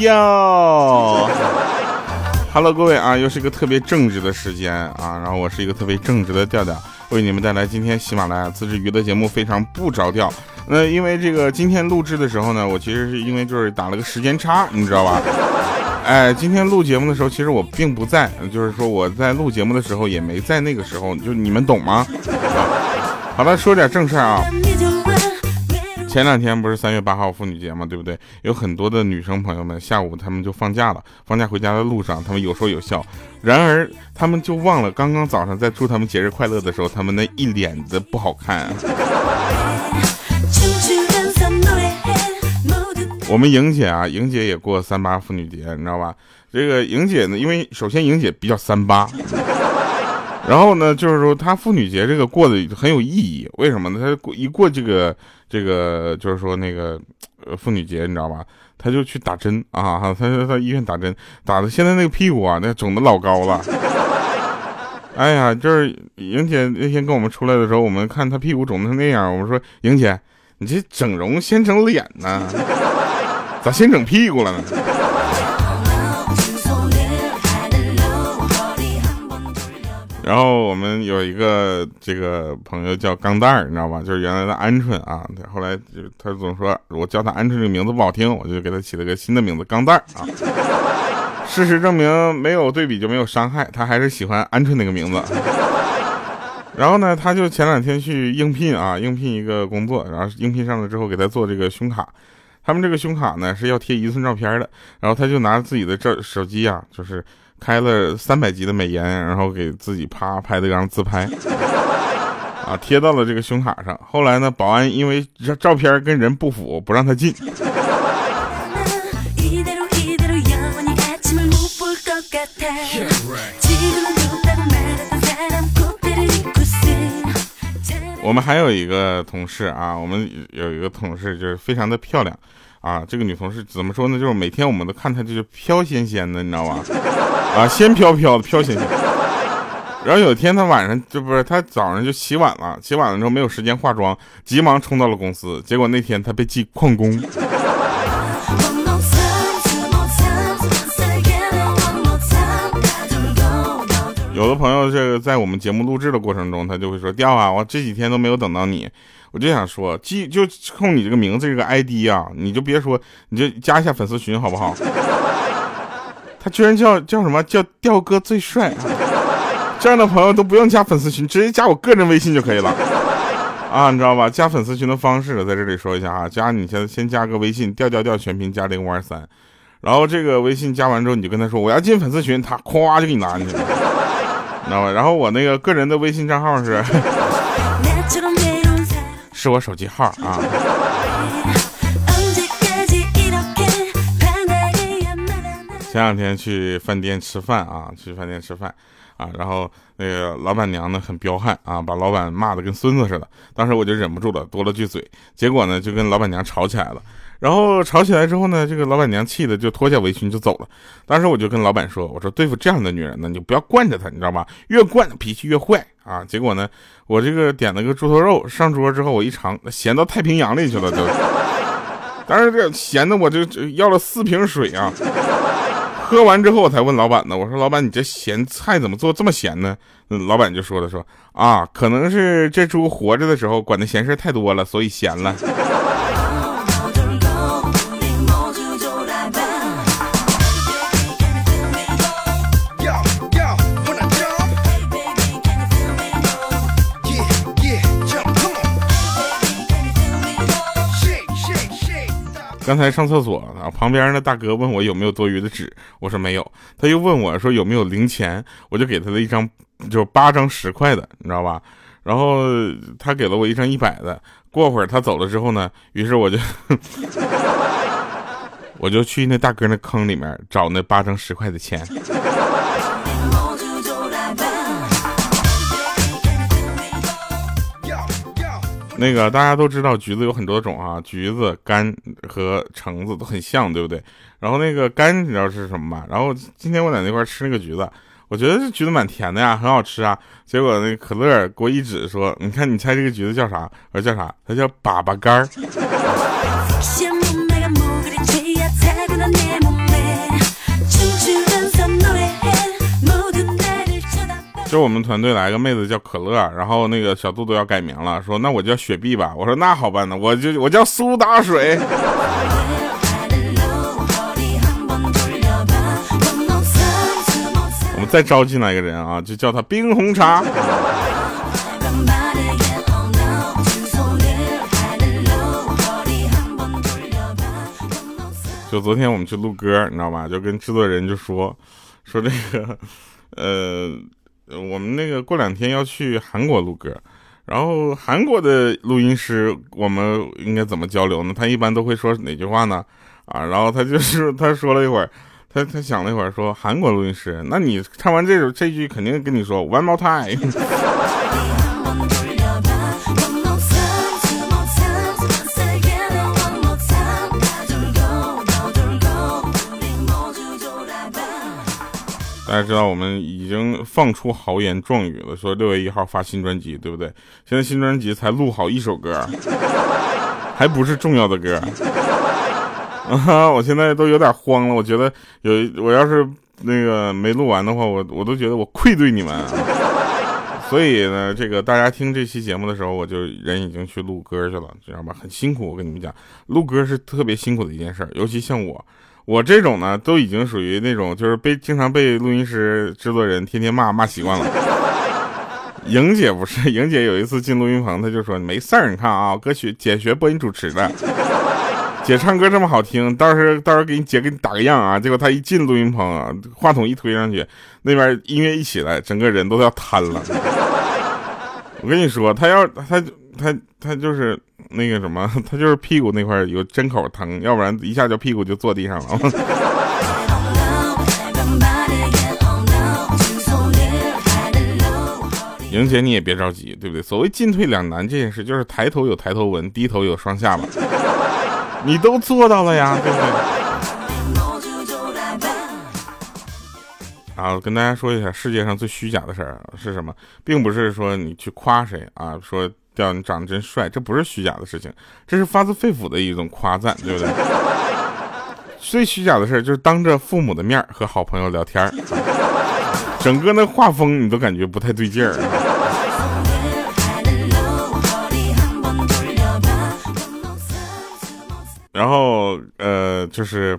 调。Hello，各位啊，又是一个特别正直的时间啊，然后我是一个特别正直的调调，为你们带来今天喜马拉雅自制娱乐节目非常不着调。那因为这个今天录制的时候呢，我其实是因为就是打了个时间差，你知道吧？哎，今天录节目的时候，其实我并不在，就是说我在录节目的时候也没在那个时候，就你们懂吗？好了，说点正事啊。前两天不是三月八号妇女节嘛？对不对？有很多的女生朋友们下午他们就放假了，放假回家的路上，他们有说有笑。然而他们就忘了刚刚早上在祝他们节日快乐的时候，他们那一脸的不好看。我们莹姐啊，莹姐也过三八妇女节，你知道吧？这个莹姐呢，因为首先莹姐比较三八，然后呢，就是说她妇女节这个过得很有意义。为什么呢？她过一过这个这个，就是说那个妇女节，你知道吧？她就去打针啊，她就到医院打针，打的现在那个屁股啊，那肿的老高了。哎呀，就是莹姐那天跟我们出来的时候，我们看她屁股肿成那样，我们说莹姐，你这整容先整脸呢？咋先整屁股了呢？然后我们有一个这个朋友叫钢蛋儿，你知道吧？就是原来的鹌鹑啊。后来就他总说我叫他鹌鹑这个名字不好听，我就给他起了个新的名字钢蛋儿啊。事实证明，没有对比就没有伤害，他还是喜欢鹌鹑那个名字。然后呢，他就前两天去应聘啊，应聘一个工作，然后应聘上了之后给他做这个胸卡。他们这个胸卡呢是要贴一寸照片的，然后他就拿着自己的这手机啊，就是开了三百级的美颜，然后给自己啪拍了张自拍，啊，贴到了这个胸卡上。后来呢，保安因为照照片跟人不符，不让他进。我们还有一个同事啊，我们有一个同事就是非常的漂亮啊。这个女同事怎么说呢？就是每天我们都看她就是飘仙仙的，你知道吧？啊，仙飘飘的，飘仙仙。然后有一天他晚上就不是他早上就起晚了，起晚了之后没有时间化妆，急忙冲到了公司。结果那天他被记旷工。有的朋友这个在我们节目录制的过程中，他就会说：“掉啊，我这几天都没有等到你。”我就想说，记就冲你这个名字这个 ID 啊，你就别说，你就加一下粉丝群好不好？他居然叫叫什么叫调哥最帅啊！这样的朋友都不用加粉丝群，直接加我个人微信就可以了啊，你知道吧？加粉丝群的方式在这里说一下啊，加你先先加个微信，调调调全拼加零五二三，然后这个微信加完之后，你就跟他说我要进粉丝群，他咵就给你拉进去了。你知道吧？然后我那个个人的微信账号是，是我手机号啊。前两天去饭店吃饭啊，去饭店吃饭啊，然后那个老板娘呢很彪悍啊，把老板骂的跟孙子似的。当时我就忍不住了，多了句嘴，结果呢就跟老板娘吵起来了。然后吵起来之后呢，这个老板娘气的就脱下围裙就走了。当时我就跟老板说：“我说对付这样的女人呢，你就不要惯着她，你知道吧？越惯脾气越坏啊。”结果呢，我这个点了个猪头肉上桌之后，我一尝，咸到太平洋里去了都。当时这咸的我就要了四瓶水啊。喝完之后我才问老板呢，我说：“老板，你这咸菜怎么做这么咸呢？”老板就说了说：“啊，可能是这猪活着的时候管的闲事太多了，所以咸了。”刚才上厕所，旁边那大哥问我有没有多余的纸，我说没有。他又问我说有没有零钱，我就给他了一张，就八张十块的，你知道吧？然后他给了我一张一百的。过会儿他走了之后呢，于是我就 我就去那大哥那坑里面找那八张十块的钱。那个大家都知道，橘子有很多种啊，橘子、柑和橙子都很像，对不对？然后那个柑你知道是什么吗？然后今天我在那块吃那个橘子，我觉得这橘子蛮甜的呀，很好吃啊。结果那可乐给我一指说：“你看，你猜这个橘子叫啥？”我说：“叫啥？”它叫粑粑柑儿。就我们团队来个妹子叫可乐，然后那个小肚肚要改名了，说那我叫雪碧吧。我说那好办呢，我就我叫苏打水。我们再招进来一个人啊，就叫他冰红茶。就昨天我们去录歌，你知道吧？就跟制作人就说说这个，呃，我们那个过两天要去韩国录歌，然后韩国的录音师我们应该怎么交流呢？他一般都会说哪句话呢？啊，然后他就 是他说了一会儿，他他想了一会儿说韩国录音师，那你唱完这首这句肯定跟你说 one more time。大家知道我们已经放出豪言壮语了，说六月一号发新专辑，对不对？现在新专辑才录好一首歌，还不是重要的歌啊！我现在都有点慌了，我觉得有我要是那个没录完的话，我我都觉得我愧对你们。所以呢，这个大家听这期节目的时候，我就人已经去录歌去了，知道吧？很辛苦，我跟你们讲，录歌是特别辛苦的一件事，尤其像我。我这种呢，都已经属于那种，就是被经常被录音师、制作人天天骂骂习惯了。莹姐不是，莹姐有一次进录音棚，她就说：“没事儿，你看啊，歌曲姐学播音主持的，姐唱歌这么好听，到时候到时候给你姐给你打个样啊。”结果她一进录音棚啊，话筒一推上去，那边音乐一起来，整个人都要瘫了。我跟你说，她要他他他就是。那个什么，他就是屁股那块有针口疼，要不然一下就屁股就坐地上了。莹姐你也别着急，对不对？所谓进退两难这件事，就是抬头有抬头纹，低头有双下巴，你都做到了呀，对不对？啊，跟大家说一下，世界上最虚假的事儿是什么？并不是说你去夸谁啊，说。叫你长得真帅，这不是虚假的事情，这是发自肺腑的一种夸赞，对不对？最虚假的事儿就是当着父母的面儿和好朋友聊天儿整个那画风你都感觉不太对劲儿。然后呃，就是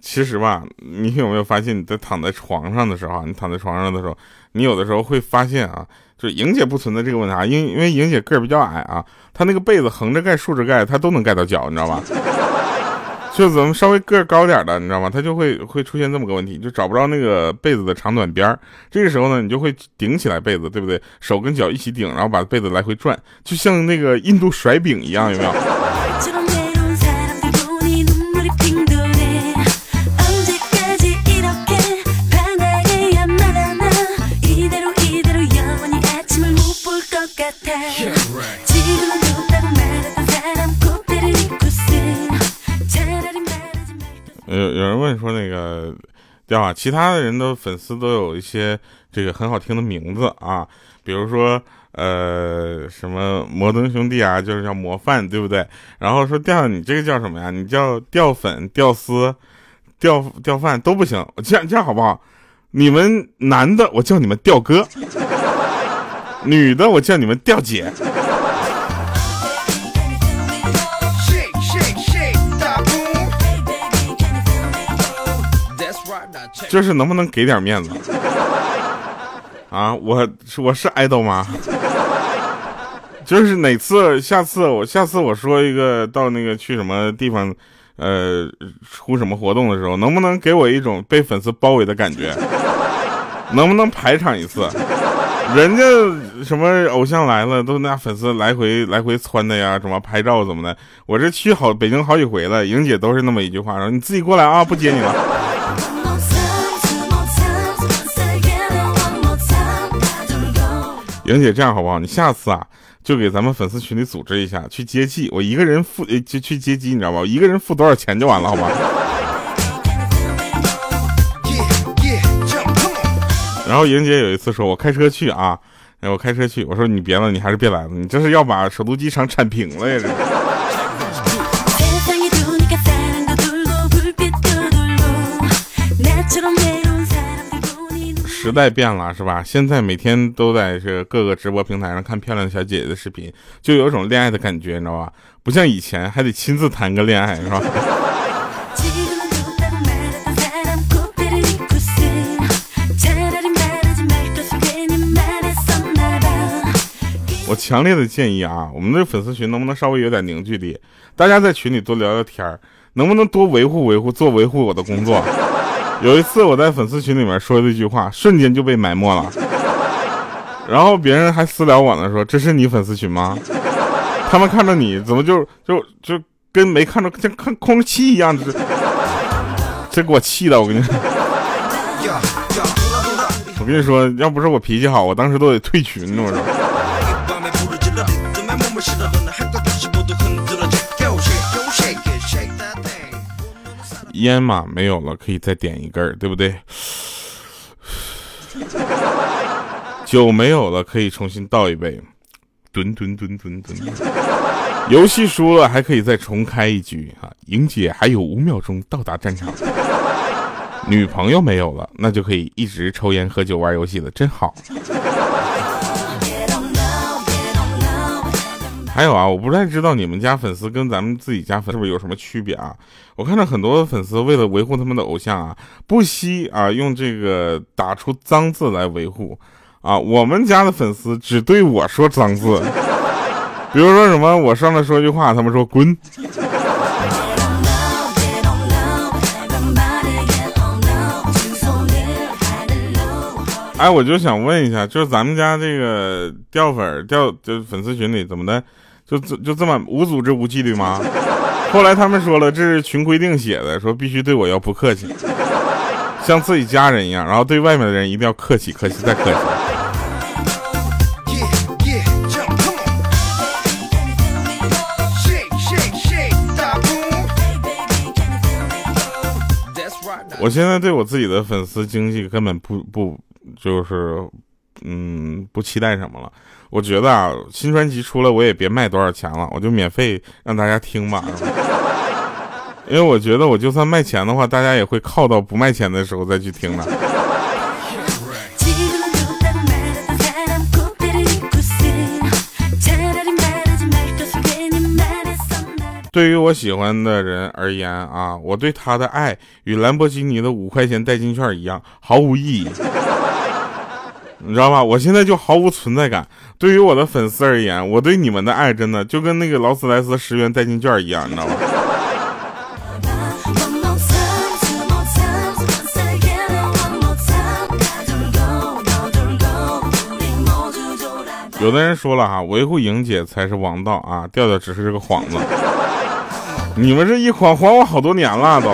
其实吧，你有没有发现你在躺在床上的时候，你躺在床上的时候，你有的时候会发现啊。就莹姐不存在这个问题啊，因因为莹姐个儿比较矮啊，她那个被子横着盖、竖着盖，她都能盖到脚，你知道吧？就咱们稍微个儿高点的，你知道吗？她就会会出现这么个问题，就找不着那个被子的长短边儿。这个时候呢，你就会顶起来被子，对不对？手跟脚一起顶，然后把被子来回转，就像那个印度甩饼一样，有没有？有有人问说那个，对吧？其他的人的粉丝都有一些这个很好听的名字啊，比如说呃什么摩登兄弟啊，就是叫模范，对不对？然后说掉你这个叫什么呀？你叫掉粉、掉丝、掉掉饭都不行，这样这样好不好？你们男的我叫你们掉哥，女的我叫你们掉姐。就是能不能给点面子啊？我我是爱豆吗？就是哪次下次我下次我说一个到那个去什么地方，呃，出什么活动的时候，能不能给我一种被粉丝包围的感觉？能不能排场一次？人家什么偶像来了，都那粉丝来回来回窜的呀，什么拍照怎么的？我这去好北京好几回了，莹姐都是那么一句话，说你自己过来啊，不接你了。莹姐，这样好不好？你下次啊，就给咱们粉丝群里组织一下，去接机。我一个人付，就去接机，你知道吧？我一个人付多少钱就完了，好吧？然后莹姐有一次说，我开车去啊，我开车去，我说你别了，你还是别来了，你这是要把首都机场铲平了呀？这。时代变了，是吧？现在每天都在这各个直播平台上看漂亮的小姐姐的视频，就有种恋爱的感觉，你知道吧？不像以前还得亲自谈个恋爱，是吧？我强烈的建议啊，我们的粉丝群能不能稍微有点凝聚力？大家在群里多聊聊天儿，能不能多维护维护，做维护我的工作？有一次我在粉丝群里面说了一句话，瞬间就被埋没了，然后别人还私聊我呢，说这是你粉丝群吗？他们看着你怎么就就就跟没看着像看空气一样，这这给我气的，我跟你说，我跟你说，要不是我脾气好，我当时都得退群，我说。烟嘛没有了，可以再点一根儿，对不对？酒没有了，可以重新倒一杯。吨吨吨吨吨。游戏输了还可以再重开一局啊！莹姐还有五秒钟到达战场。女朋友没有了，那就可以一直抽烟喝酒玩游戏了，真好。还有啊，我不太知道你们家粉丝跟咱们自己家粉丝是不是有什么区别啊？我看到很多粉丝为了维护他们的偶像啊，不惜啊用这个打出脏字来维护啊。我们家的粉丝只对我说脏字，比如说什么我上来说句话，他们说滚。哎，我就想问一下，就是咱们家这个掉粉掉，就是粉丝群里怎么的，就就就这么无组织无纪律吗？后来他们说了，这是群规定写的，说必须对我要不客气，像自己家人一样，然后对外面的人一定要客气，客气再客气。我现在对我自己的粉丝经济根本不不。就是，嗯，不期待什么了。我觉得啊，新专辑出了，我也别卖多少钱了，我就免费让大家听吧。因为我觉得，我就算卖钱的话，大家也会靠到不卖钱的时候再去听的。对于我喜欢的人而言啊，我对他的爱与兰博基尼的五块钱代金券一样，毫无意义。你知道吧？我现在就毫无存在感。对于我的粉丝而言，我对你们的爱真的就跟那个劳斯莱斯十元代金券一样，你知道吗？有的人说了哈，维护莹姐才是王道啊，调调只是个幌子。你们这一晃晃我好多年了都。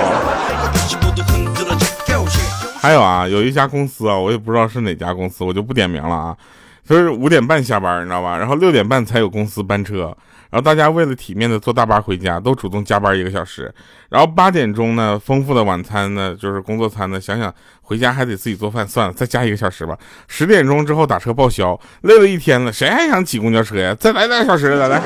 还有啊，有一家公司啊，我也不知道是哪家公司，我就不点名了啊。就是五点半下班，你知道吧？然后六点半才有公司班车，然后大家为了体面的坐大巴回家，都主动加班一个小时。然后八点钟呢，丰富的晚餐呢，就是工作餐呢，想想回家还得自己做饭，算了，再加一个小时吧。十点钟之后打车报销，累了一天了，谁还想挤公交车呀？再来两小时，来来。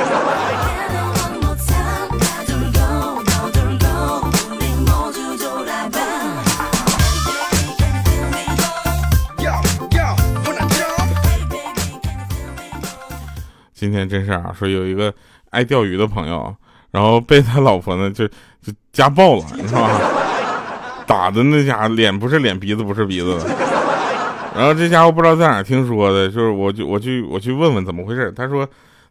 今天真是啊，说有一个爱钓鱼的朋友，然后被他老婆呢就就家暴了，你知道吧？打的那家伙脸不是脸，鼻子不是鼻子的。然后这家伙不知道在哪听说的，就是我就我去我去问问怎么回事。他说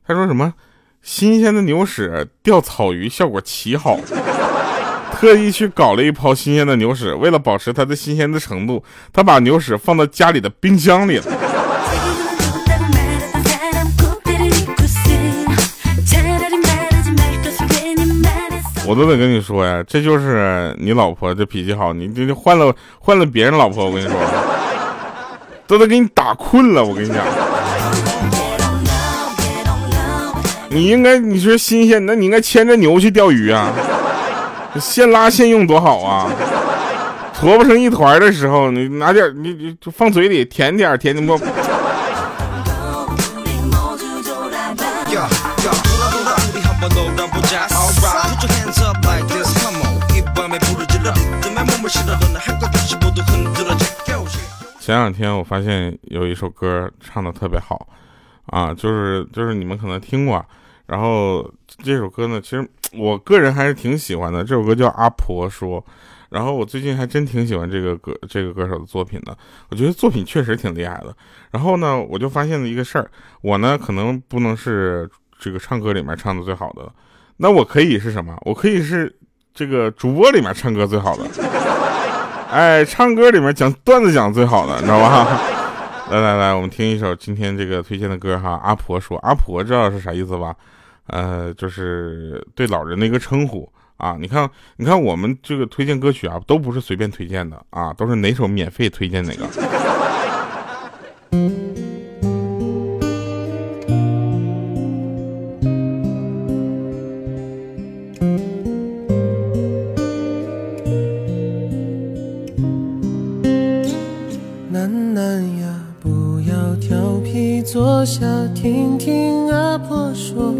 他说什么新鲜的牛屎钓草鱼效果奇好，特意去搞了一泡新鲜的牛屎，为了保持它的新鲜的程度，他把牛屎放到家里的冰箱里了。我都得跟你说呀，这就是你老婆这脾气好，你这换了换了别人老婆，我跟你说，都得给你打困了。我跟你讲，你应该你说新鲜，那你应该牵着牛去钓鱼啊，现拉现用多好啊！坨不成一团的时候，你拿点你你放嘴里舔点舔点不。前两天我发现有一首歌唱的特别好，啊，就是就是你们可能听过，然后这首歌呢，其实我个人还是挺喜欢的。这首歌叫《阿婆说》，然后我最近还真挺喜欢这个歌这个歌手的作品的。我觉得作品确实挺厉害的。然后呢，我就发现了一个事儿，我呢可能不能是这个唱歌里面唱的最好的，那我可以是什么？我可以是这个主播里面唱歌最好的。哎，唱歌里面讲段子讲最好的，你知道吧？来来来，我们听一首今天这个推荐的歌哈。阿婆说，阿婆知道是啥意思吧？呃，就是对老人的一个称呼啊。你看，你看我们这个推荐歌曲啊，都不是随便推荐的啊，都是哪首免费推荐哪个。坐下听听阿婆说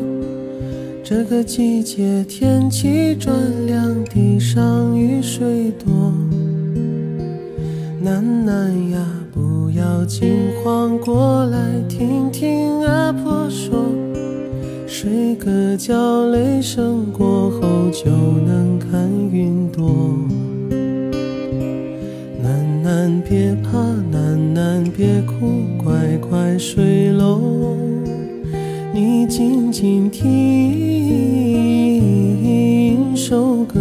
这个季节天气转凉，地上雨水多。楠楠呀，不要惊慌，过来听听阿婆说。睡个觉，雷声过后就能看云朵。楠楠别怕，楠楠别哭，乖乖睡喽。你静静听首歌，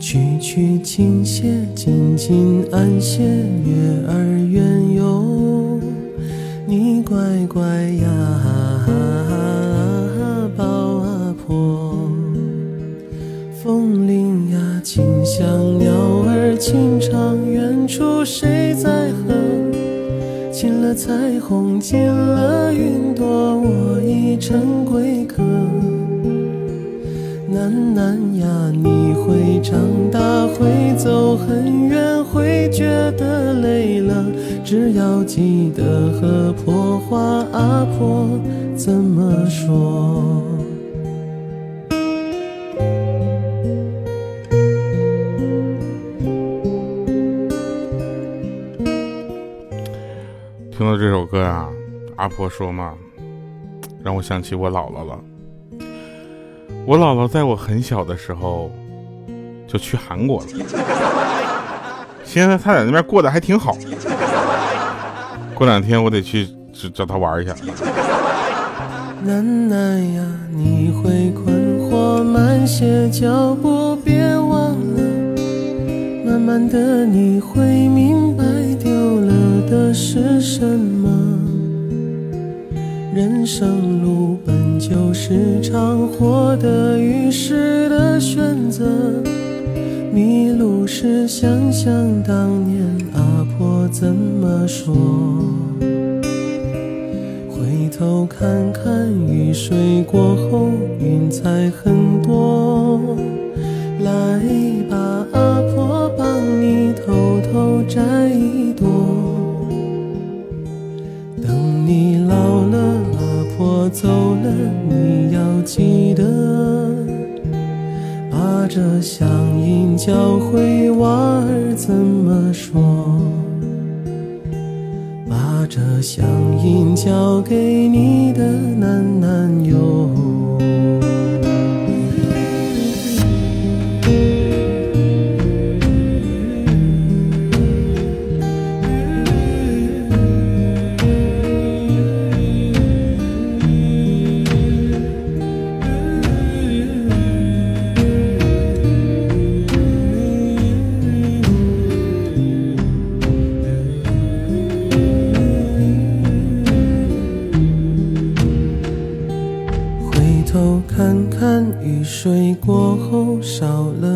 曲曲轻些，静静安歇，月儿圆哟。你乖乖呀，抱阿婆。风铃呀，轻响，鸟儿轻唱，远处谁在和？进了彩虹，进了云朵，我已成归客。楠楠呀，你会长大，会走很远，会觉得累了，只要记得和破花阿婆怎么说。这首歌啊，阿婆说嘛，让我想起我姥姥了。我姥姥在我很小的时候就去韩国了，现在她在那边过得还挺好。过两天我得去找她玩一下。楠楠呀，你会困惑，慢些脚步，别忘了，慢慢的你会明白。的是什么？人生路本就是场活得于是的选择。迷路时想想当年阿婆怎么说。回头看看雨水过后云彩很多。来吧，阿婆帮你偷偷摘一朵。等你老了，阿婆走了，你要记得把这乡音教会娃儿怎么说，把这乡音交给你的男男友。水过后少了